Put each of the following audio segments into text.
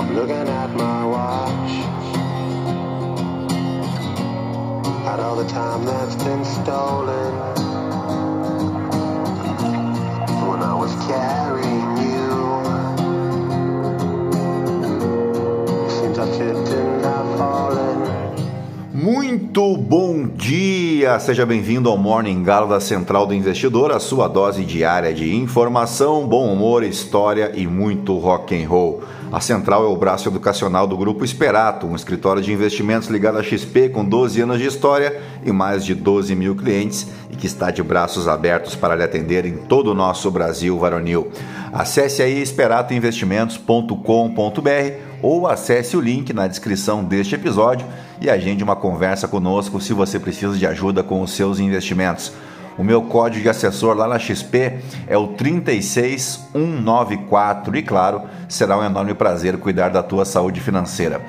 I'm looking at my watch. At all the time that's been stolen. When I was carrying you. Seems I've tripped and I've fallen. Muito bom dia! Seja bem-vindo ao Morning Galo da Central do Investidor, a sua dose diária de informação, bom humor, história e muito rock and roll. A Central é o braço educacional do Grupo Esperato, um escritório de investimentos ligado à XP com 12 anos de história e mais de 12 mil clientes e que está de braços abertos para lhe atender em todo o nosso Brasil varonil. Acesse aí esperatoinvestimentos.com.br ou acesse o link na descrição deste episódio e agende uma conversa conosco se você precisa de ajuda com os seus investimentos. O meu código de assessor lá na XP é o 36194 e claro, será um enorme prazer cuidar da tua saúde financeira.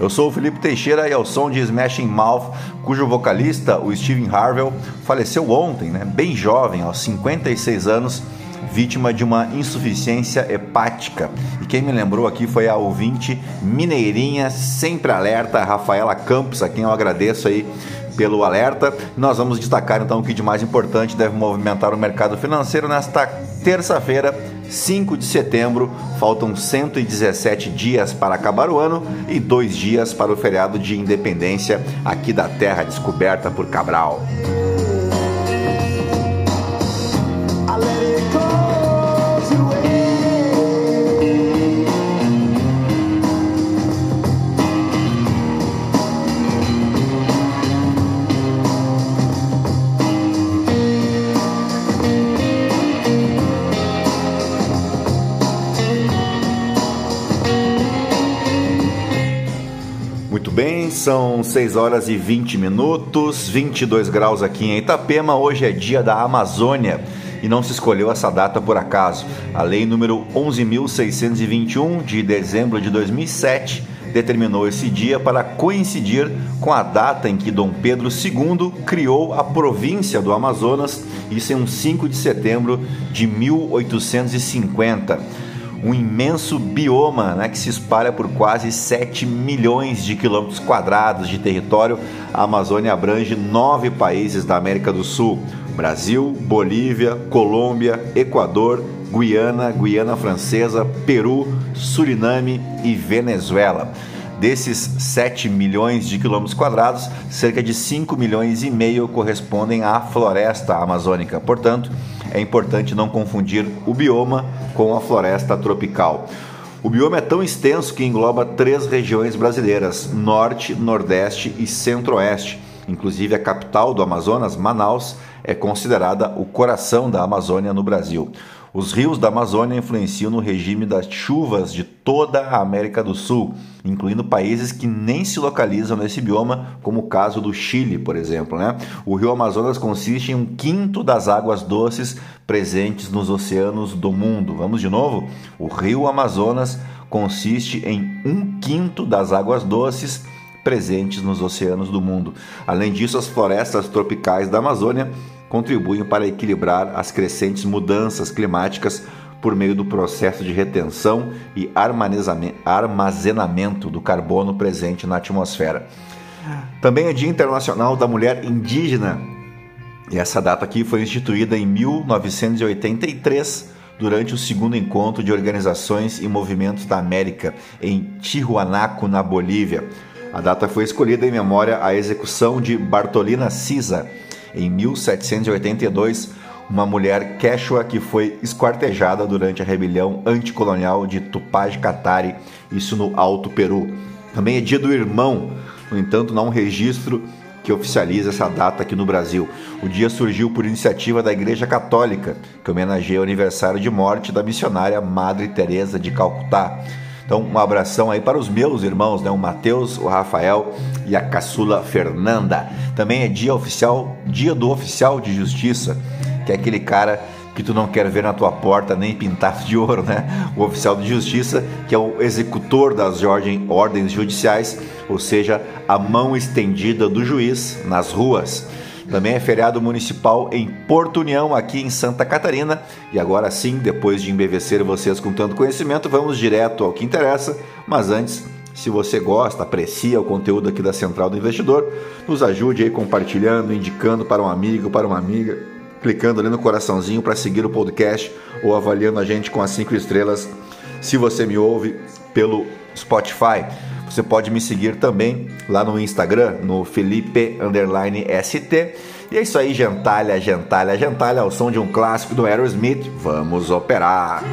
Eu sou o Felipe Teixeira e ao som de Smashing Mouth, cujo vocalista, o Steven Harvell, faleceu ontem, né, bem jovem, aos 56 anos, vítima de uma insuficiência hepática. E quem me lembrou aqui foi a ouvinte mineirinha, sempre alerta, Rafaela Campos, a quem eu agradeço aí pelo alerta. Nós vamos destacar então o que de mais importante deve movimentar o mercado financeiro nesta terça-feira, 5 de setembro. Faltam 117 dias para acabar o ano e dois dias para o feriado de independência aqui da terra descoberta por Cabral. São 6 horas e 20 minutos, 22 graus aqui em Itapema. Hoje é dia da Amazônia e não se escolheu essa data por acaso. A lei número 11.621 de dezembro de 2007 determinou esse dia para coincidir com a data em que Dom Pedro II criou a província do Amazonas, isso em um 5 de setembro de 1850 um imenso bioma né, que se espalha por quase 7 milhões de quilômetros quadrados de território. A Amazônia abrange nove países da América do Sul: Brasil, Bolívia, Colômbia, Equador, Guiana, Guiana Francesa, Peru, Suriname e Venezuela. Desses 7 milhões de quilômetros quadrados, cerca de 5 milhões e meio correspondem à floresta amazônica. Portanto, é importante não confundir o bioma com a floresta tropical. O bioma é tão extenso que engloba três regiões brasileiras: Norte, Nordeste e Centro-Oeste. Inclusive, a capital do Amazonas, Manaus, é considerada o coração da Amazônia no Brasil. Os rios da Amazônia influenciam no regime das chuvas de toda a América do Sul, incluindo países que nem se localizam nesse bioma, como o caso do Chile, por exemplo. Né? O rio Amazonas consiste em um quinto das águas doces presentes nos oceanos do mundo. Vamos de novo? O rio Amazonas consiste em um quinto das águas doces presentes nos oceanos do mundo. Além disso, as florestas tropicais da Amazônia contribuem para equilibrar as crescentes mudanças climáticas por meio do processo de retenção e armazenamento do carbono presente na atmosfera. Também é Dia Internacional da Mulher Indígena e essa data aqui foi instituída em 1983 durante o segundo encontro de organizações e movimentos da América em Tijuanaco, na Bolívia. A data foi escolhida em memória à execução de Bartolina Cisa em 1782, uma mulher quechua que foi esquartejada durante a rebelião anticolonial de Tupaj Katari, isso no Alto Peru. Também é dia do irmão, no entanto, não há um registro que oficializa essa data aqui no Brasil. O dia surgiu por iniciativa da Igreja Católica, que homenageia o aniversário de morte da missionária Madre Teresa de Calcutá. Então, um abração aí para os meus irmãos, né? O Matheus, o Rafael e a caçula Fernanda. Também é dia oficial, dia do oficial de justiça, que é aquele cara que tu não quer ver na tua porta nem pintado de ouro, né? O oficial de justiça, que é o executor das ordens judiciais, ou seja, a mão estendida do juiz nas ruas. Também é feriado municipal em Porto União, aqui em Santa Catarina. E agora sim, depois de embevecer vocês com tanto conhecimento, vamos direto ao que interessa. Mas antes, se você gosta, aprecia o conteúdo aqui da Central do Investidor, nos ajude aí compartilhando, indicando para um amigo, para uma amiga, clicando ali no coraçãozinho para seguir o podcast ou avaliando a gente com as cinco estrelas. Se você me ouve pelo Spotify, você pode me seguir também lá no Instagram, no Felipe ST. E é isso aí, gentalha, gentalha, gentalha, ao som de um clássico do Aerosmith. Vamos operar!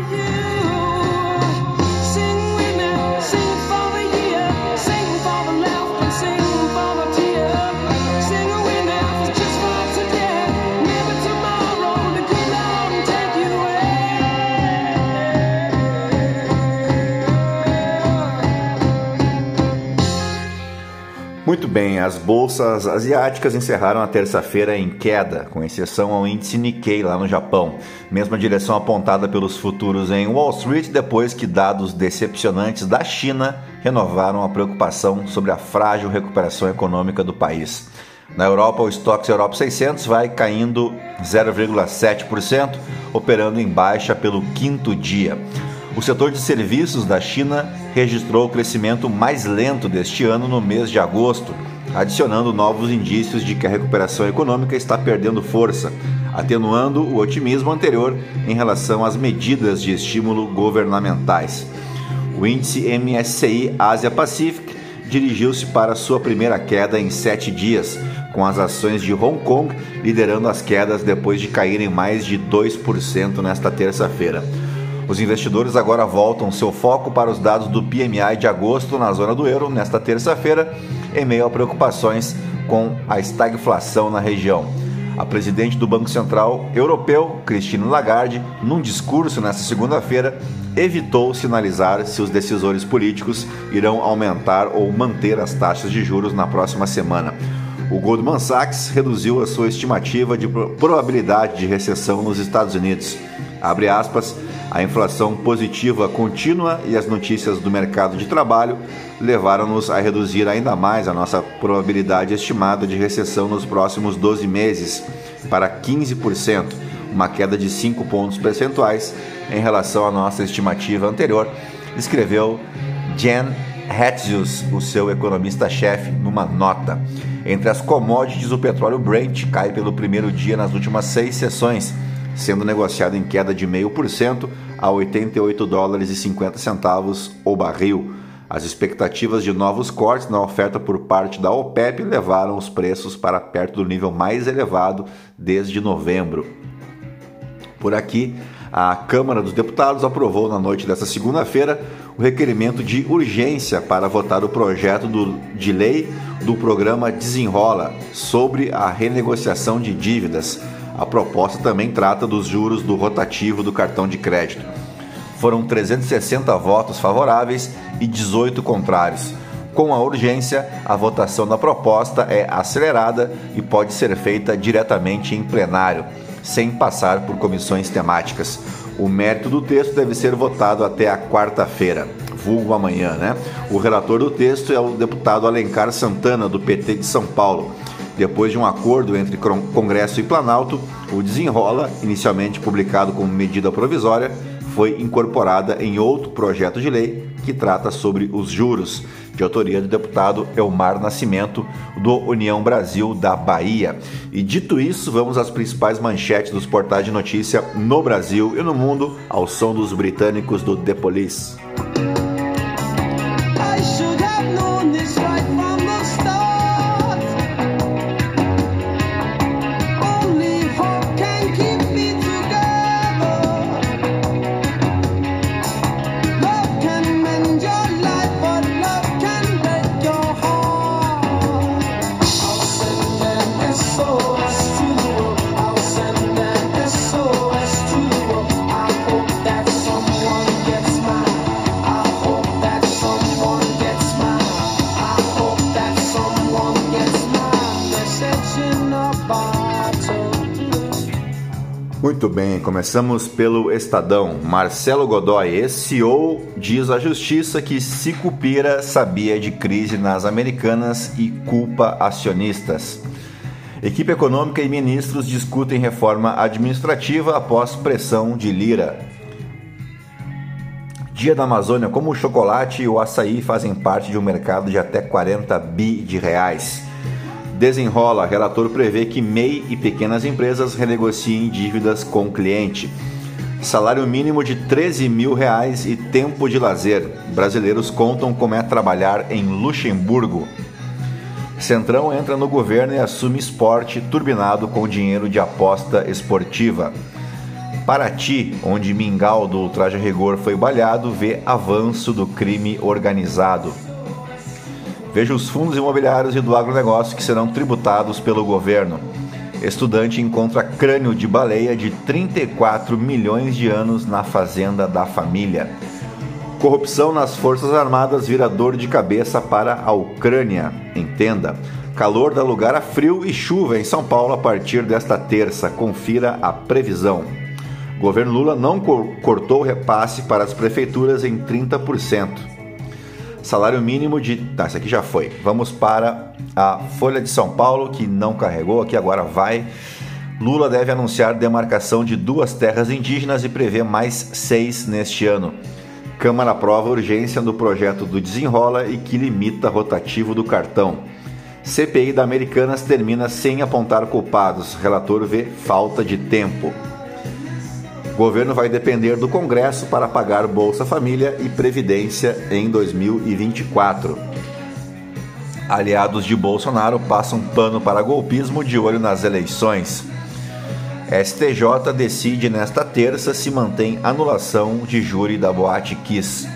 Muito bem, as bolsas asiáticas encerraram a terça-feira em queda, com exceção ao índice Nikkei lá no Japão. Mesma direção apontada pelos futuros em Wall Street depois que dados decepcionantes da China renovaram a preocupação sobre a frágil recuperação econômica do país. Na Europa, o estoque Europe 600 vai caindo 0,7%, operando em baixa pelo quinto dia. O setor de serviços da China registrou o crescimento mais lento deste ano no mês de agosto, adicionando novos indícios de que a recuperação econômica está perdendo força, atenuando o otimismo anterior em relação às medidas de estímulo governamentais. O índice MSCI Ásia Pacific dirigiu-se para sua primeira queda em sete dias, com as ações de Hong Kong liderando as quedas depois de caírem mais de 2% nesta terça-feira. Os investidores agora voltam seu foco para os dados do PMI de agosto na zona do euro nesta terça-feira, em meio a preocupações com a estagflação na região. A presidente do Banco Central Europeu, Christine Lagarde, num discurso nesta segunda-feira, evitou sinalizar se os decisores políticos irão aumentar ou manter as taxas de juros na próxima semana. O Goldman Sachs reduziu a sua estimativa de probabilidade de recessão nos Estados Unidos. Abre aspas, a inflação positiva contínua e as notícias do mercado de trabalho levaram-nos a reduzir ainda mais a nossa probabilidade estimada de recessão nos próximos 12 meses para 15%, uma queda de 5 pontos percentuais em relação à nossa estimativa anterior, escreveu Jan Hatzius, o seu economista-chefe, numa nota. Entre as commodities, o petróleo Brent cai pelo primeiro dia nas últimas seis sessões, sendo negociado em queda de 0,5% a 88 dólares e 50 centavos o barril. As expectativas de novos cortes na oferta por parte da OPEP levaram os preços para perto do nível mais elevado desde novembro. Por aqui, a Câmara dos Deputados aprovou na noite desta segunda-feira o requerimento de urgência para votar o projeto do, de lei do programa Desenrola sobre a renegociação de dívidas a proposta também trata dos juros do rotativo do cartão de crédito. Foram 360 votos favoráveis e 18 contrários. Com a urgência, a votação da proposta é acelerada e pode ser feita diretamente em plenário, sem passar por comissões temáticas. O mérito do texto deve ser votado até a quarta-feira, vulgo amanhã, né? O relator do texto é o deputado Alencar Santana, do PT de São Paulo. Depois de um acordo entre Congresso e Planalto, o desenrola, inicialmente publicado como medida provisória, foi incorporada em outro projeto de lei que trata sobre os juros, de autoria do deputado Elmar Nascimento, do União Brasil da Bahia. E dito isso, vamos às principais manchetes dos portais de notícia no Brasil e no mundo, ao som dos britânicos do The Police. Muito bem, começamos pelo Estadão. Marcelo Godoy, CEO, diz à justiça que Sicupira sabia de crise nas americanas e culpa acionistas. Equipe econômica e ministros discutem reforma administrativa após pressão de Lira. Dia da Amazônia, como o chocolate e o açaí fazem parte de um mercado de até 40 bi de reais. Desenrola, relator prevê que MEI e pequenas empresas renegociem dívidas com o cliente. Salário mínimo de 13 mil reais e tempo de lazer. Brasileiros contam como é trabalhar em Luxemburgo. Centrão entra no governo e assume esporte turbinado com dinheiro de aposta esportiva. Paraty, onde Mingau do Ultraje Rigor foi balhado, vê avanço do crime organizado. Veja os fundos imobiliários e do agronegócio que serão tributados pelo governo. Estudante encontra crânio de baleia de 34 milhões de anos na fazenda da família. Corrupção nas Forças Armadas vira dor de cabeça para a Ucrânia. Entenda. Calor dá lugar a frio e chuva em São Paulo a partir desta terça. Confira a previsão. Governo Lula não cortou o repasse para as prefeituras em 30%. Salário mínimo de. Tá, isso aqui já foi. Vamos para a Folha de São Paulo, que não carregou, aqui agora vai. Lula deve anunciar demarcação de duas terras indígenas e prevê mais seis neste ano. Câmara aprova urgência no projeto do Desenrola e que limita rotativo do cartão. CPI da Americanas termina sem apontar culpados. Relator vê falta de tempo. O governo vai depender do Congresso para pagar Bolsa Família e Previdência em 2024. Aliados de Bolsonaro passam pano para golpismo de olho nas eleições. STJ decide nesta terça se mantém anulação de júri da Boate Kiss.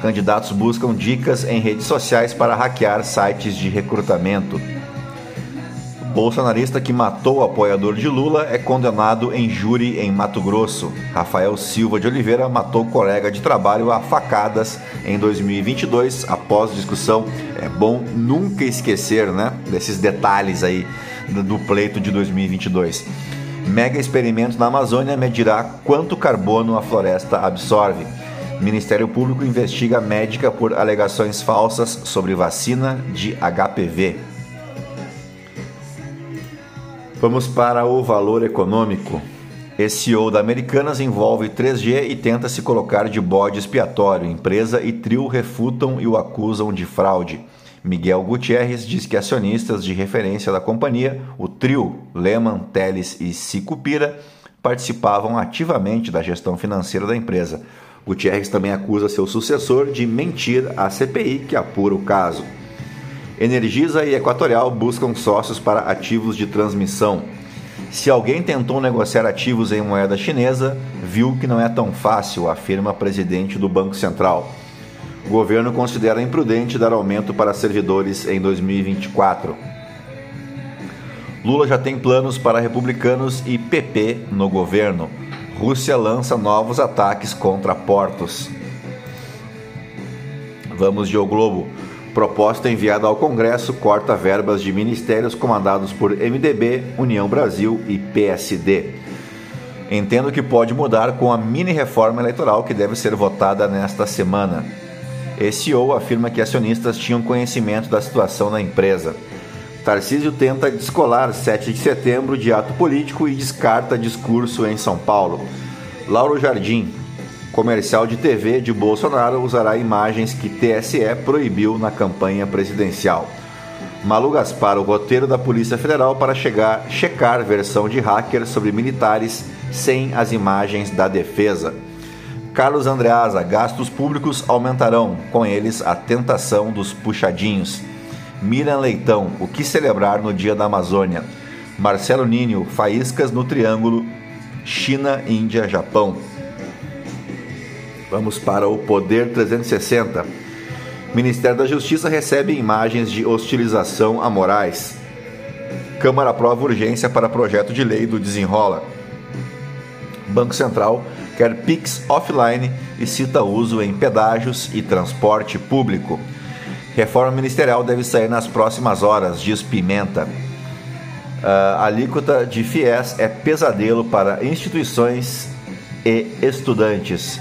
Candidatos buscam dicas em redes sociais para hackear sites de recrutamento. Bolsonarista que matou o apoiador de Lula é condenado em júri em Mato Grosso. Rafael Silva de Oliveira matou colega de trabalho a facadas em 2022 após discussão. É bom nunca esquecer, né, desses detalhes aí do pleito de 2022. Mega experimento na Amazônia medirá quanto carbono a floresta absorve. Ministério Público investiga médica por alegações falsas sobre vacina de HPV. Vamos para o valor econômico. CEO da Americanas envolve 3G e tenta se colocar de bode expiatório. Empresa e trio refutam e o acusam de fraude. Miguel Gutierrez diz que acionistas de referência da companhia, o trio Lehman, Teles e Sicupira, participavam ativamente da gestão financeira da empresa. Gutierrez também acusa seu sucessor de mentir à CPI que apura o caso. Energisa e Equatorial buscam sócios para ativos de transmissão. Se alguém tentou negociar ativos em moeda chinesa, viu que não é tão fácil, afirma presidente do Banco Central. O governo considera imprudente dar aumento para servidores em 2024. Lula já tem planos para republicanos e PP no governo. Rússia lança novos ataques contra portos. Vamos de O Globo. Proposta enviada ao Congresso corta verbas de ministérios comandados por MDB, União Brasil e PSD. Entendo que pode mudar com a mini reforma eleitoral que deve ser votada nesta semana. CEO afirma que acionistas tinham conhecimento da situação na empresa. Tarcísio tenta descolar 7 de setembro de ato político e descarta discurso em São Paulo. Lauro Jardim, comercial de TV de Bolsonaro usará imagens que TSE proibiu na campanha presidencial. Malu Gaspar, o roteiro da Polícia Federal para chegar, checar versão de hacker sobre militares sem as imagens da defesa. Carlos Andreasa, gastos públicos aumentarão, com eles a tentação dos puxadinhos. Miriam Leitão, o que celebrar no Dia da Amazônia? Marcelo Ninho, faíscas no Triângulo, China, Índia, Japão. Vamos para o Poder 360. Ministério da Justiça recebe imagens de hostilização a Moraes. Câmara aprova urgência para projeto de lei do Desenrola. Banco Central quer PIX offline e cita uso em pedágios e transporte público. Reforma ministerial deve sair nas próximas horas, diz Pimenta. A alíquota de FIES é pesadelo para instituições e estudantes.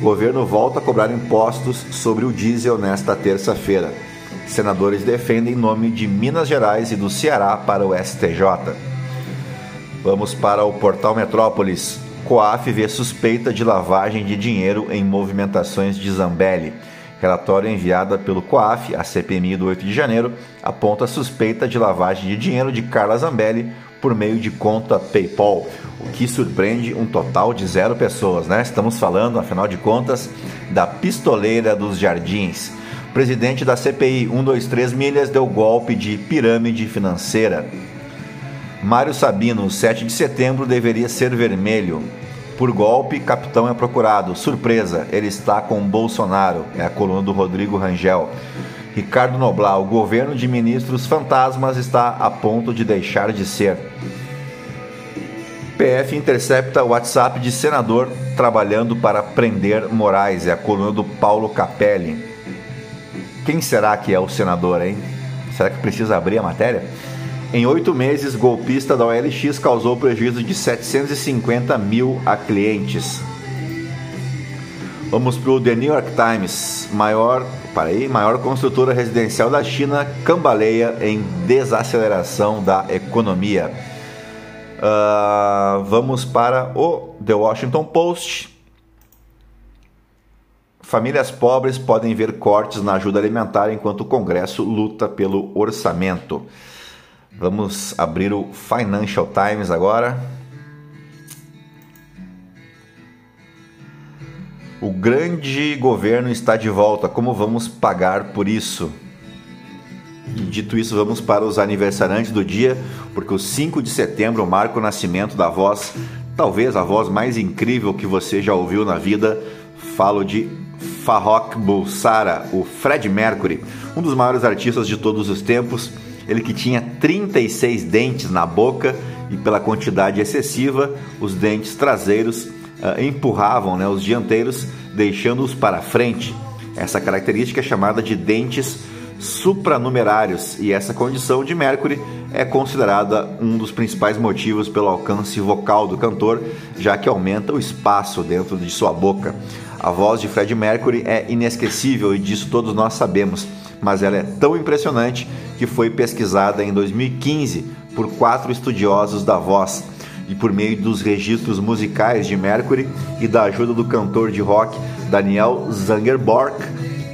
O governo volta a cobrar impostos sobre o diesel nesta terça-feira. Senadores defendem nome de Minas Gerais e do Ceará para o STJ. Vamos para o portal Metrópolis. COAF vê suspeita de lavagem de dinheiro em movimentações de Zambelli. Relatório enviado pelo COAF à CPMI do 8 de janeiro aponta suspeita de lavagem de dinheiro de Carla Zambelli por meio de conta PayPal, o que surpreende um total de zero pessoas, né? Estamos falando, afinal de contas, da pistoleira dos jardins. Presidente da CPI 123 Milhas deu golpe de pirâmide financeira. Mário Sabino, 7 de setembro deveria ser vermelho. Por golpe, capitão é procurado. Surpresa, ele está com Bolsonaro. É a coluna do Rodrigo Rangel. Ricardo Noblar, o governo de ministros fantasmas está a ponto de deixar de ser. PF intercepta o WhatsApp de senador trabalhando para prender Moraes. É a coluna do Paulo Capelli. Quem será que é o senador, hein? Será que precisa abrir a matéria? Em oito meses, golpista da OLX causou prejuízo de 750 mil a clientes. Vamos para o The New York Times. Maior, para aí, maior construtora residencial da China cambaleia em desaceleração da economia. Uh, vamos para o The Washington Post. Famílias pobres podem ver cortes na ajuda alimentar enquanto o Congresso luta pelo orçamento. Vamos abrir o Financial Times agora. O grande governo está de volta. Como vamos pagar por isso? E dito isso, vamos para os aniversariantes do dia, porque o 5 de setembro marca o nascimento da voz, talvez a voz mais incrível que você já ouviu na vida. Falo de Farrokh Bulsara, o Fred Mercury, um dos maiores artistas de todos os tempos ele que tinha 36 dentes na boca e pela quantidade excessiva, os dentes traseiros uh, empurravam né, os dianteiros, deixando-os para frente. Essa característica é chamada de dentes supranumerários e essa condição de Mercury é considerada um dos principais motivos pelo alcance vocal do cantor, já que aumenta o espaço dentro de sua boca. A voz de Fred Mercury é inesquecível e disso todos nós sabemos mas ela é tão impressionante que foi pesquisada em 2015 por quatro estudiosos da voz e por meio dos registros musicais de Mercury e da ajuda do cantor de rock Daniel Zangerborg,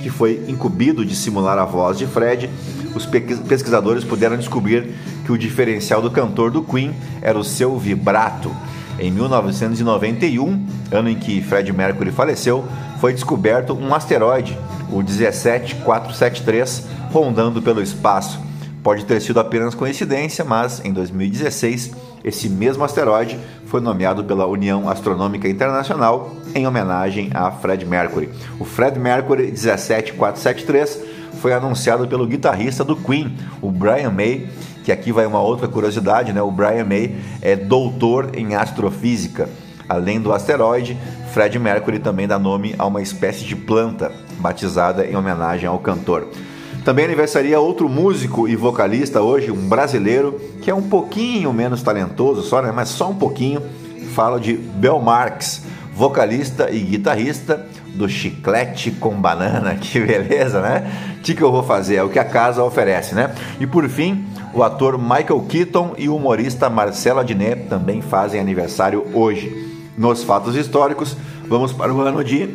que foi incumbido de simular a voz de Fred, os pesquisadores puderam descobrir que o diferencial do cantor do Queen era o seu vibrato. Em 1991, ano em que Fred Mercury faleceu, foi descoberto um asteroide o 17473, rondando pelo espaço. Pode ter sido apenas coincidência, mas em 2016 esse mesmo asteroide foi nomeado pela União Astronômica Internacional em homenagem a Fred Mercury. O Fred Mercury 17473 foi anunciado pelo guitarrista do Queen, o Brian May, que aqui vai uma outra curiosidade, né? O Brian May é doutor em astrofísica. Além do asteroide, Fred Mercury também dá nome a uma espécie de planta batizada em homenagem ao cantor. Também aniversaria outro músico e vocalista hoje, um brasileiro que é um pouquinho menos talentoso, só, né? mas só um pouquinho. Falo de Bel Marx, vocalista e guitarrista do Chiclete com Banana. Que beleza, né? O que, que eu vou fazer? É o que a casa oferece, né? E por fim, o ator Michael Keaton e o humorista Marcelo Adnet também fazem aniversário hoje. Nos fatos históricos, vamos para o ano de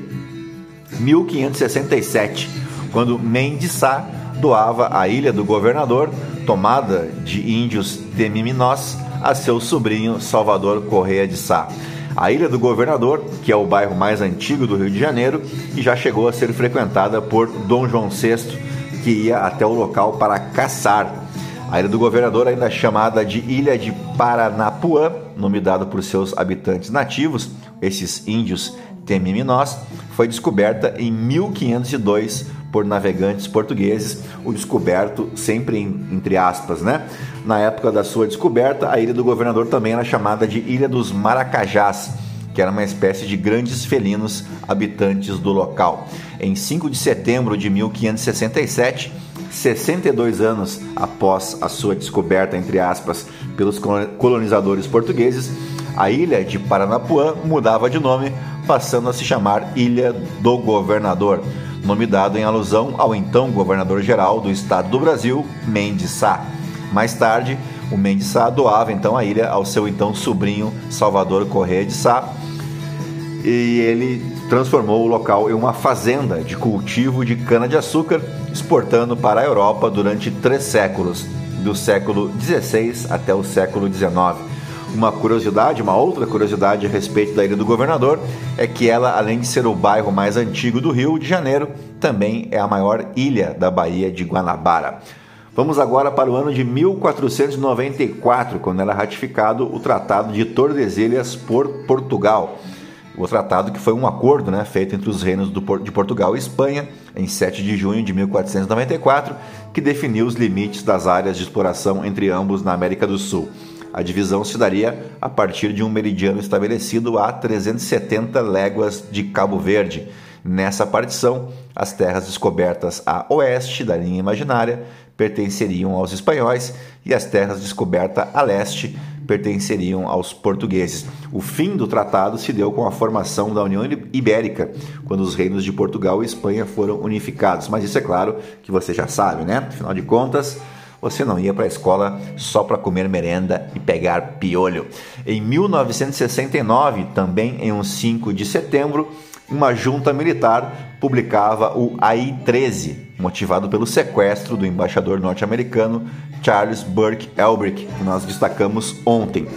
1567, quando Mendes Sá doava a ilha do governador, tomada de índios temiminós, a seu sobrinho Salvador Correia de Sá. A Ilha do Governador, que é o bairro mais antigo do Rio de Janeiro e já chegou a ser frequentada por Dom João VI, que ia até o local para caçar. A Ilha do Governador, ainda é chamada de Ilha de Paranapuã, nome dado por seus habitantes nativos, esses índios temiminós, foi descoberta em 1502 por navegantes portugueses, o descoberto sempre em, entre aspas, né? Na época da sua descoberta, a ilha do governador também era chamada de Ilha dos Maracajás, que era uma espécie de grandes felinos habitantes do local. Em 5 de setembro de 1567, 62 anos após a sua descoberta, entre aspas, pelos colonizadores portugueses, a ilha de Paranapuã mudava de nome, passando a se chamar Ilha do Governador. Nome dado em alusão ao então governador-geral do estado do Brasil, Mendes Sá. Mais tarde, o Mendes Sá doava então a ilha ao seu então sobrinho Salvador Correia de Sá, e ele transformou o local em uma fazenda de cultivo de cana-de-açúcar, exportando para a Europa durante três séculos, do século XVI até o século XIX. Uma curiosidade, uma outra curiosidade a respeito da Ilha do Governador é que ela, além de ser o bairro mais antigo do Rio de Janeiro, também é a maior ilha da Baía de Guanabara. Vamos agora para o ano de 1494, quando era ratificado o Tratado de Tordesilhas por Portugal. O tratado que foi um acordo né, feito entre os reinos de Portugal e Espanha em 7 de junho de 1494, que definiu os limites das áreas de exploração entre ambos na América do Sul. A divisão se daria a partir de um meridiano estabelecido a 370 léguas de Cabo Verde. Nessa partição, as terras descobertas a oeste da linha imaginária pertenceriam aos espanhóis e as terras descobertas a leste pertenceriam aos portugueses. O fim do tratado se deu com a formação da União Ibérica, quando os reinos de Portugal e Espanha foram unificados. Mas isso é claro que você já sabe, né? Afinal de contas, você não ia para a escola só para comer merenda e pegar piolho. Em 1969, também em um 5 de setembro, uma junta militar publicava o AI-13, motivado pelo sequestro do embaixador norte-americano Charles Burke Elbrick, que nós destacamos ontem.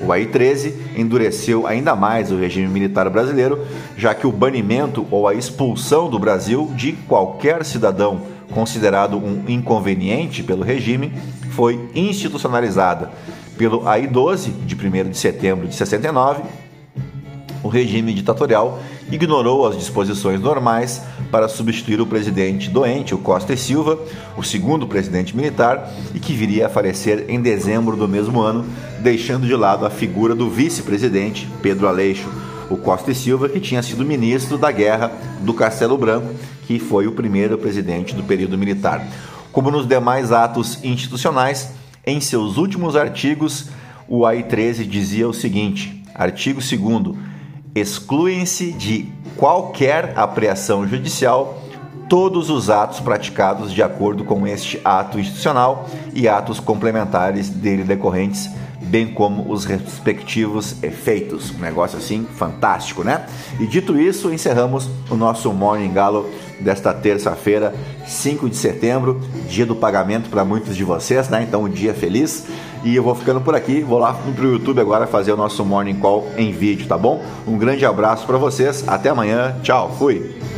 O AI-13 endureceu ainda mais o regime militar brasileiro, já que o banimento ou a expulsão do Brasil de qualquer cidadão considerado um inconveniente pelo regime, foi institucionalizada pelo AI-12 de 1 de setembro de 69. O regime ditatorial ignorou as disposições normais para substituir o presidente doente, o Costa e Silva, o segundo presidente militar, e que viria a falecer em dezembro do mesmo ano, deixando de lado a figura do vice-presidente, Pedro Aleixo, o Costa e Silva, que tinha sido ministro da Guerra do Castelo Branco que foi o primeiro presidente do período militar. Como nos demais atos institucionais, em seus últimos artigos, o AI-13 dizia o seguinte: artigo 2 excluem-se de qualquer apreensão judicial todos os atos praticados de acordo com este ato institucional e atos complementares dele decorrentes bem como os respectivos efeitos. Um negócio assim fantástico, né? E dito isso, encerramos o nosso Morning Galo desta terça-feira, 5 de setembro, dia do pagamento para muitos de vocês, né? Então, um dia feliz. E eu vou ficando por aqui, vou lá pro YouTube agora fazer o nosso Morning Call em vídeo, tá bom? Um grande abraço para vocês, até amanhã, tchau, fui!